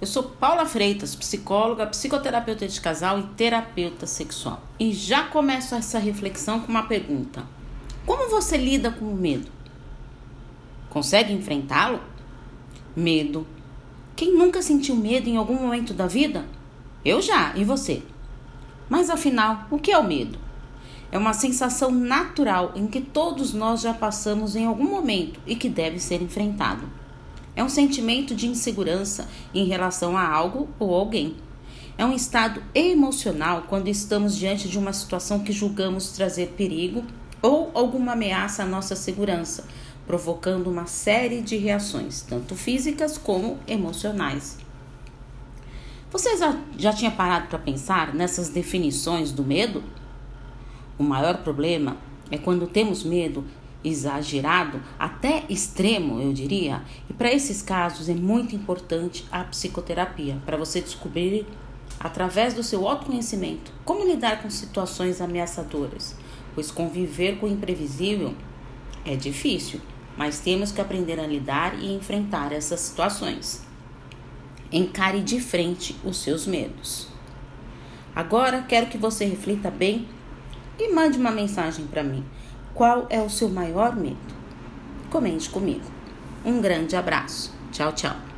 Eu sou Paula Freitas, psicóloga, psicoterapeuta de casal e terapeuta sexual. E já começo essa reflexão com uma pergunta: Como você lida com o medo? Consegue enfrentá-lo? Medo. Quem nunca sentiu medo em algum momento da vida? Eu já, e você? Mas afinal, o que é o medo? É uma sensação natural em que todos nós já passamos em algum momento e que deve ser enfrentado. É um sentimento de insegurança em relação a algo ou alguém. É um estado emocional quando estamos diante de uma situação que julgamos trazer perigo ou alguma ameaça à nossa segurança, provocando uma série de reações, tanto físicas como emocionais. Você já, já tinha parado para pensar nessas definições do medo? O maior problema é quando temos medo exagerado, até extremo, eu diria. E para esses casos é muito importante a psicoterapia, para você descobrir através do seu autoconhecimento como lidar com situações ameaçadoras, pois conviver com o imprevisível é difícil, mas temos que aprender a lidar e enfrentar essas situações. Encare de frente os seus medos. Agora quero que você reflita bem e mande uma mensagem para mim. Qual é o seu maior medo? Comente comigo. Um grande abraço. Tchau, tchau.